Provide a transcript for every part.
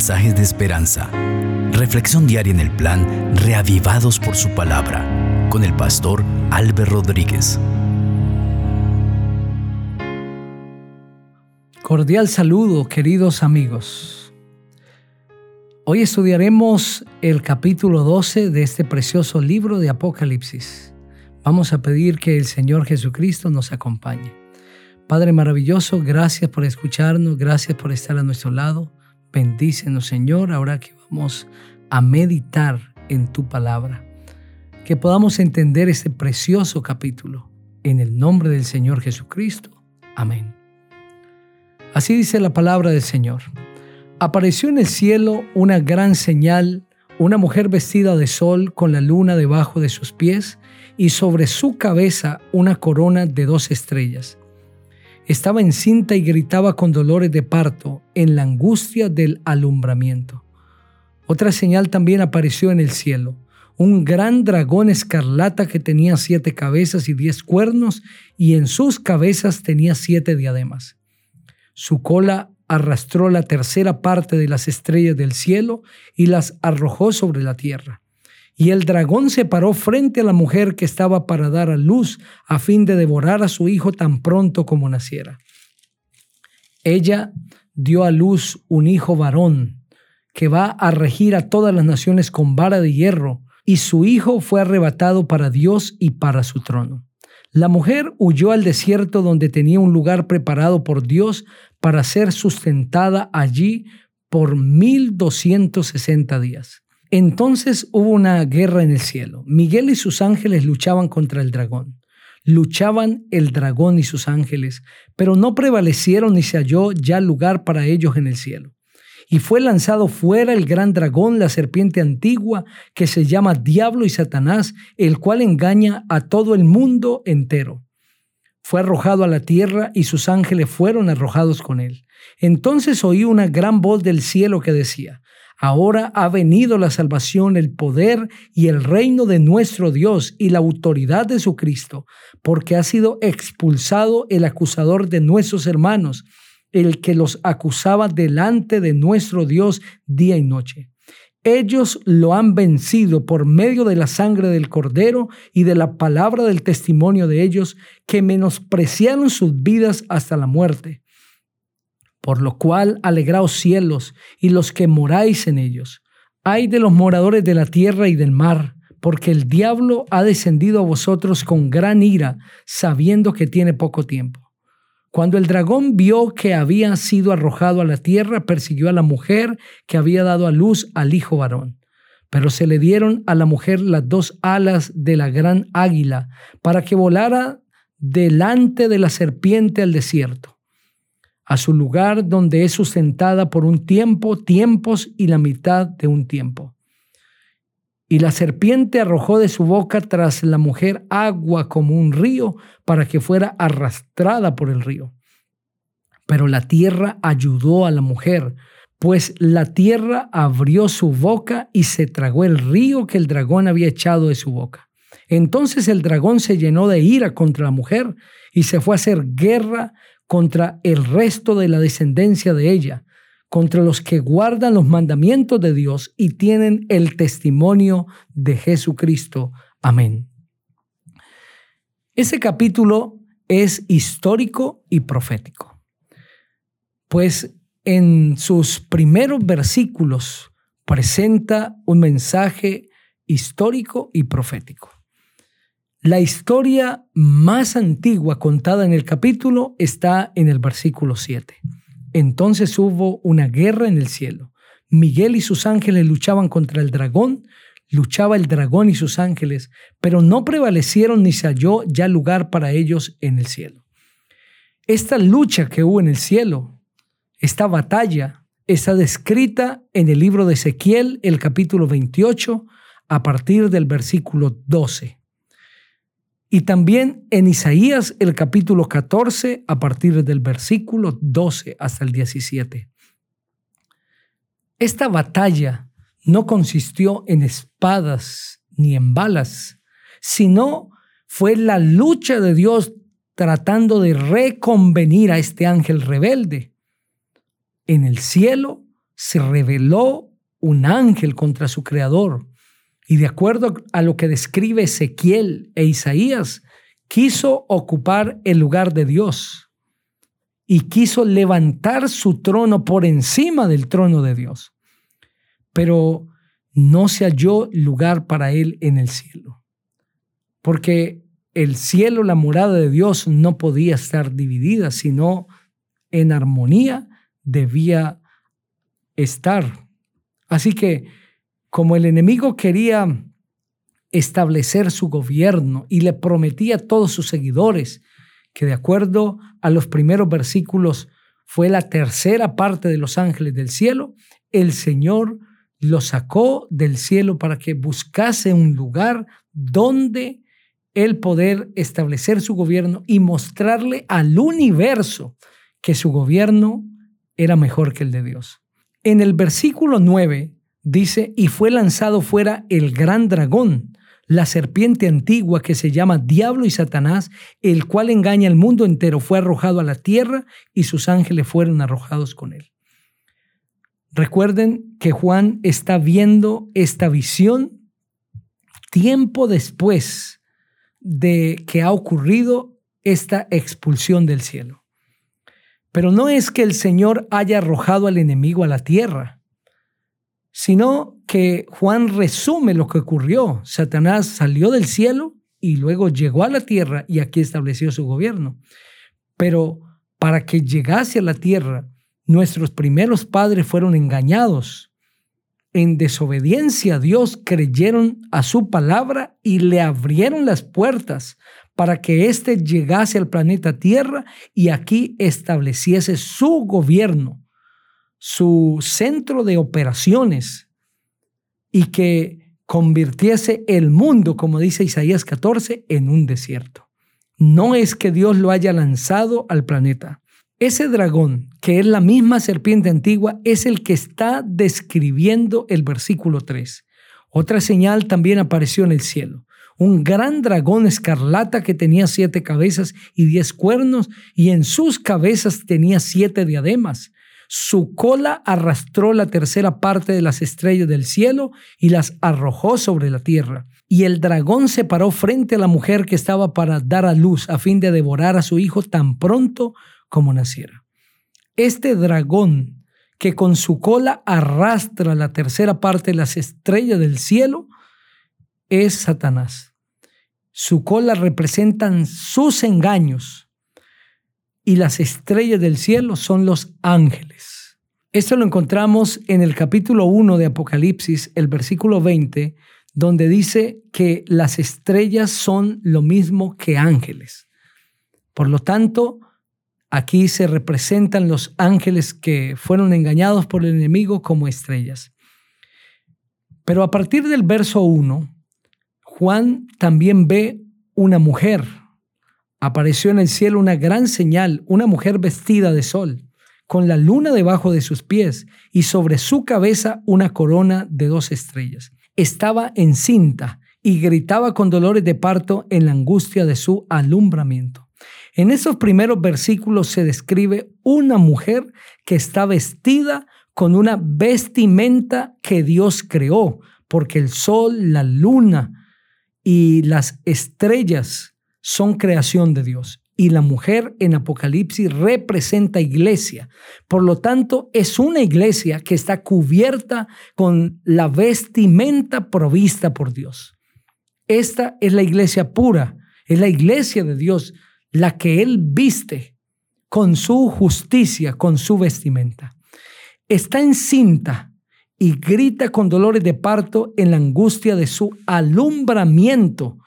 mensajes de esperanza. Reflexión diaria en el plan Reavivados por su palabra con el pastor Álvaro Rodríguez. Cordial saludo, queridos amigos. Hoy estudiaremos el capítulo 12 de este precioso libro de Apocalipsis. Vamos a pedir que el Señor Jesucristo nos acompañe. Padre maravilloso, gracias por escucharnos, gracias por estar a nuestro lado. Bendícenos, Señor, ahora que vamos a meditar en tu palabra. Que podamos entender este precioso capítulo. En el nombre del Señor Jesucristo. Amén. Así dice la palabra del Señor. Apareció en el cielo una gran señal, una mujer vestida de sol con la luna debajo de sus pies y sobre su cabeza una corona de dos estrellas. Estaba encinta y gritaba con dolores de parto en la angustia del alumbramiento. Otra señal también apareció en el cielo, un gran dragón escarlata que tenía siete cabezas y diez cuernos, y en sus cabezas tenía siete diademas. Su cola arrastró la tercera parte de las estrellas del cielo y las arrojó sobre la tierra. Y el dragón se paró frente a la mujer que estaba para dar a luz a fin de devorar a su hijo tan pronto como naciera. Ella dio a luz un hijo varón que va a regir a todas las naciones con vara de hierro, y su hijo fue arrebatado para Dios y para su trono. La mujer huyó al desierto donde tenía un lugar preparado por Dios para ser sustentada allí por mil doscientos sesenta días. Entonces hubo una guerra en el cielo. Miguel y sus ángeles luchaban contra el dragón. Luchaban el dragón y sus ángeles, pero no prevalecieron ni se halló ya lugar para ellos en el cielo. Y fue lanzado fuera el gran dragón, la serpiente antigua, que se llama Diablo y Satanás, el cual engaña a todo el mundo entero. Fue arrojado a la tierra y sus ángeles fueron arrojados con él. Entonces oí una gran voz del cielo que decía, Ahora ha venido la salvación, el poder y el reino de nuestro Dios y la autoridad de su Cristo, porque ha sido expulsado el acusador de nuestros hermanos, el que los acusaba delante de nuestro Dios día y noche. Ellos lo han vencido por medio de la sangre del cordero y de la palabra del testimonio de ellos, que menospreciaron sus vidas hasta la muerte por lo cual alegraos cielos y los que moráis en ellos. Ay de los moradores de la tierra y del mar, porque el diablo ha descendido a vosotros con gran ira, sabiendo que tiene poco tiempo. Cuando el dragón vio que había sido arrojado a la tierra, persiguió a la mujer que había dado a luz al hijo varón. Pero se le dieron a la mujer las dos alas de la gran águila, para que volara delante de la serpiente al desierto a su lugar donde es sustentada por un tiempo, tiempos y la mitad de un tiempo. Y la serpiente arrojó de su boca tras la mujer agua como un río para que fuera arrastrada por el río. Pero la tierra ayudó a la mujer, pues la tierra abrió su boca y se tragó el río que el dragón había echado de su boca. Entonces el dragón se llenó de ira contra la mujer y se fue a hacer guerra contra el resto de la descendencia de ella, contra los que guardan los mandamientos de Dios y tienen el testimonio de Jesucristo. Amén. Ese capítulo es histórico y profético, pues en sus primeros versículos presenta un mensaje histórico y profético. La historia más antigua contada en el capítulo está en el versículo 7. Entonces hubo una guerra en el cielo. Miguel y sus ángeles luchaban contra el dragón, luchaba el dragón y sus ángeles, pero no prevalecieron ni se halló ya lugar para ellos en el cielo. Esta lucha que hubo en el cielo, esta batalla, está descrita en el libro de Ezequiel, el capítulo 28, a partir del versículo 12. Y también en Isaías el capítulo 14 a partir del versículo 12 hasta el 17. Esta batalla no consistió en espadas ni en balas, sino fue la lucha de Dios tratando de reconvenir a este ángel rebelde. En el cielo se reveló un ángel contra su creador. Y de acuerdo a lo que describe Ezequiel e Isaías, quiso ocupar el lugar de Dios y quiso levantar su trono por encima del trono de Dios. Pero no se halló lugar para él en el cielo, porque el cielo, la morada de Dios, no podía estar dividida, sino en armonía debía estar. Así que como el enemigo quería establecer su gobierno y le prometía a todos sus seguidores que de acuerdo a los primeros versículos fue la tercera parte de los ángeles del cielo, el Señor lo sacó del cielo para que buscase un lugar donde él poder establecer su gobierno y mostrarle al universo que su gobierno era mejor que el de Dios. En el versículo 9 dice, y fue lanzado fuera el gran dragón, la serpiente antigua que se llama Diablo y Satanás, el cual engaña al mundo entero, fue arrojado a la tierra y sus ángeles fueron arrojados con él. Recuerden que Juan está viendo esta visión tiempo después de que ha ocurrido esta expulsión del cielo. Pero no es que el Señor haya arrojado al enemigo a la tierra, sino que Juan resume lo que ocurrió. Satanás salió del cielo y luego llegó a la tierra y aquí estableció su gobierno. Pero para que llegase a la tierra, nuestros primeros padres fueron engañados. En desobediencia a Dios creyeron a su palabra y le abrieron las puertas para que éste llegase al planeta Tierra y aquí estableciese su gobierno, su centro de operaciones y que convirtiese el mundo, como dice Isaías 14, en un desierto. No es que Dios lo haya lanzado al planeta. Ese dragón, que es la misma serpiente antigua, es el que está describiendo el versículo 3. Otra señal también apareció en el cielo un gran dragón escarlata que tenía siete cabezas y diez cuernos, y en sus cabezas tenía siete diademas. Su cola arrastró la tercera parte de las estrellas del cielo y las arrojó sobre la tierra. Y el dragón se paró frente a la mujer que estaba para dar a luz a fin de devorar a su hijo tan pronto como naciera. Este dragón que con su cola arrastra la tercera parte de las estrellas del cielo es Satanás. Su cola representan sus engaños y las estrellas del cielo son los ángeles. Esto lo encontramos en el capítulo 1 de Apocalipsis, el versículo 20, donde dice que las estrellas son lo mismo que ángeles. Por lo tanto, aquí se representan los ángeles que fueron engañados por el enemigo como estrellas. Pero a partir del verso 1, Juan también ve una mujer. Apareció en el cielo una gran señal, una mujer vestida de sol, con la luna debajo de sus pies y sobre su cabeza una corona de dos estrellas. Estaba encinta y gritaba con dolores de parto en la angustia de su alumbramiento. En esos primeros versículos se describe una mujer que está vestida con una vestimenta que Dios creó, porque el sol, la luna, y las estrellas son creación de Dios. Y la mujer en Apocalipsis representa iglesia. Por lo tanto, es una iglesia que está cubierta con la vestimenta provista por Dios. Esta es la iglesia pura, es la iglesia de Dios, la que Él viste con su justicia, con su vestimenta. Está encinta y grita con dolores de parto en la angustia de su alumbramiento,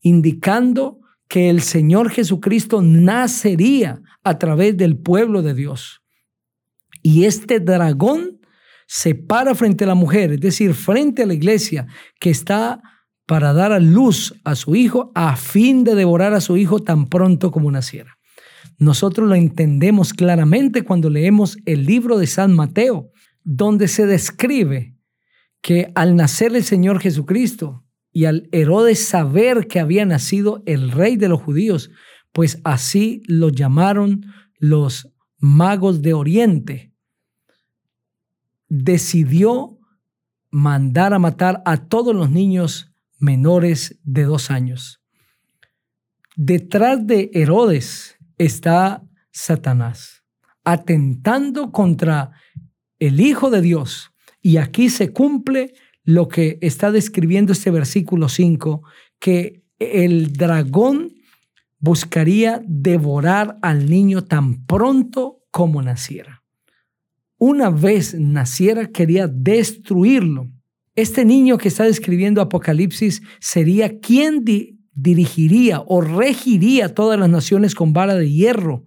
indicando que el Señor Jesucristo nacería a través del pueblo de Dios. Y este dragón se para frente a la mujer, es decir, frente a la iglesia que está para dar a luz a su hijo a fin de devorar a su hijo tan pronto como naciera. Nosotros lo entendemos claramente cuando leemos el libro de San Mateo, donde se describe que al nacer el Señor Jesucristo y al Herodes saber que había nacido el rey de los judíos, pues así lo llamaron los magos de Oriente. decidió mandar a matar a todos los niños menores de dos años. Detrás de Herodes está Satanás, atentando contra el Hijo de Dios. Y aquí se cumple lo que está describiendo este versículo 5, que el dragón buscaría devorar al niño tan pronto como naciera. Una vez naciera, quería destruirlo. Este niño que está describiendo Apocalipsis sería quien dirigiría o regiría todas las naciones con vara de hierro.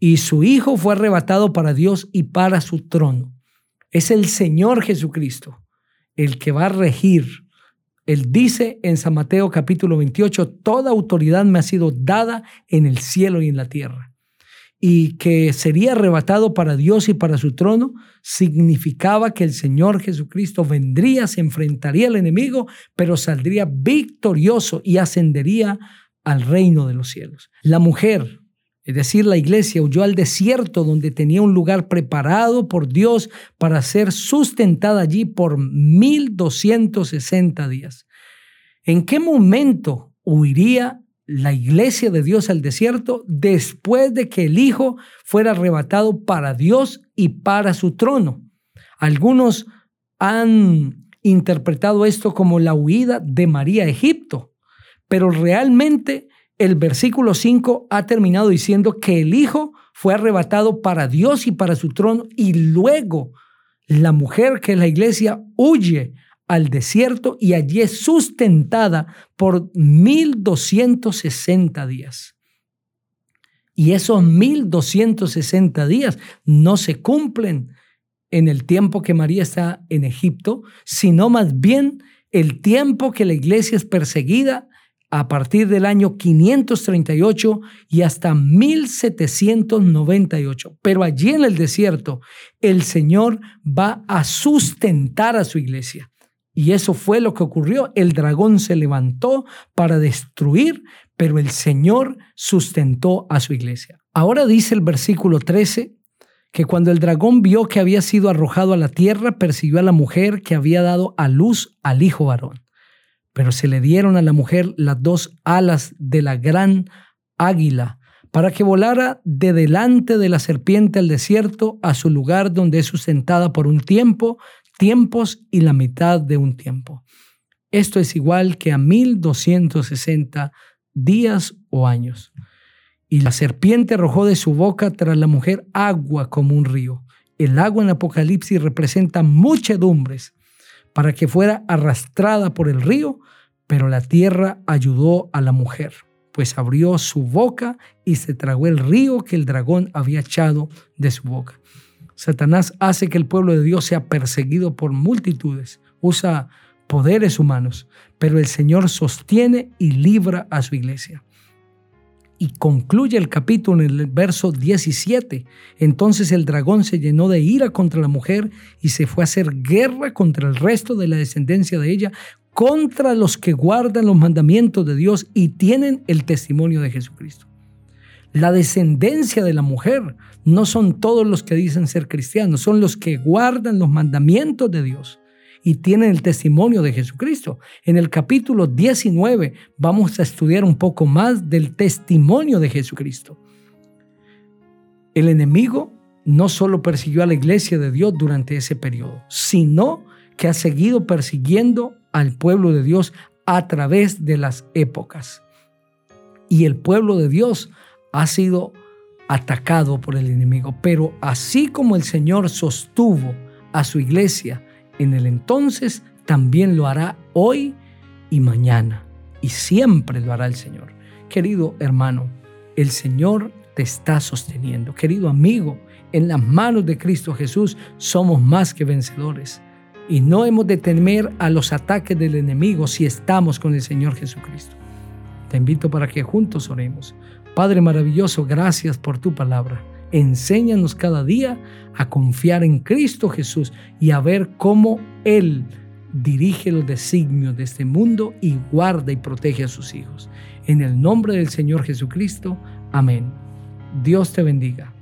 Y su hijo fue arrebatado para Dios y para su trono. Es el Señor Jesucristo el que va a regir él dice en San Mateo capítulo 28, toda autoridad me ha sido dada en el cielo y en la tierra. Y que sería arrebatado para Dios y para su trono, significaba que el Señor Jesucristo vendría, se enfrentaría al enemigo, pero saldría victorioso y ascendería al reino de los cielos. La mujer, es decir, la iglesia huyó al desierto donde tenía un lugar preparado por Dios para ser sustentada allí por 1260 días. ¿En qué momento huiría la iglesia de Dios al desierto después de que el Hijo fuera arrebatado para Dios y para su trono? Algunos han interpretado esto como la huida de María a Egipto, pero realmente el versículo 5 ha terminado diciendo que el Hijo fue arrebatado para Dios y para su trono y luego la mujer que es la iglesia huye al desierto y allí es sustentada por 1260 días. Y esos 1260 días no se cumplen en el tiempo que María está en Egipto, sino más bien el tiempo que la iglesia es perseguida a partir del año 538 y hasta 1798. Pero allí en el desierto, el Señor va a sustentar a su iglesia. Y eso fue lo que ocurrió. El dragón se levantó para destruir, pero el Señor sustentó a su iglesia. Ahora dice el versículo 13 que cuando el dragón vio que había sido arrojado a la tierra, persiguió a la mujer que había dado a luz al hijo varón pero se le dieron a la mujer las dos alas de la gran águila para que volara de delante de la serpiente al desierto a su lugar donde es sustentada por un tiempo, tiempos y la mitad de un tiempo. Esto es igual que a 1260 días o años. Y la serpiente arrojó de su boca tras la mujer agua como un río. El agua en Apocalipsis representa muchedumbres para que fuera arrastrada por el río, pero la tierra ayudó a la mujer, pues abrió su boca y se tragó el río que el dragón había echado de su boca. Satanás hace que el pueblo de Dios sea perseguido por multitudes, usa poderes humanos, pero el Señor sostiene y libra a su iglesia y concluye el capítulo en el verso 17. Entonces el dragón se llenó de ira contra la mujer y se fue a hacer guerra contra el resto de la descendencia de ella, contra los que guardan los mandamientos de Dios y tienen el testimonio de Jesucristo. La descendencia de la mujer no son todos los que dicen ser cristianos, son los que guardan los mandamientos de Dios y tienen el testimonio de Jesucristo. En el capítulo 19 vamos a estudiar un poco más del testimonio de Jesucristo. El enemigo no solo persiguió a la iglesia de Dios durante ese periodo, sino que ha seguido persiguiendo al pueblo de Dios a través de las épocas. Y el pueblo de Dios ha sido atacado por el enemigo. Pero así como el Señor sostuvo a su iglesia en el entonces, también lo hará hoy y mañana. Y siempre lo hará el Señor. Querido hermano, el Señor te está sosteniendo. Querido amigo, en las manos de Cristo Jesús somos más que vencedores. Y no hemos de temer a los ataques del enemigo si estamos con el Señor Jesucristo. Te invito para que juntos oremos. Padre maravilloso, gracias por tu palabra. Enséñanos cada día a confiar en Cristo Jesús y a ver cómo Él dirige los designios de este mundo y guarda y protege a sus hijos. En el nombre del Señor Jesucristo, amén. Dios te bendiga.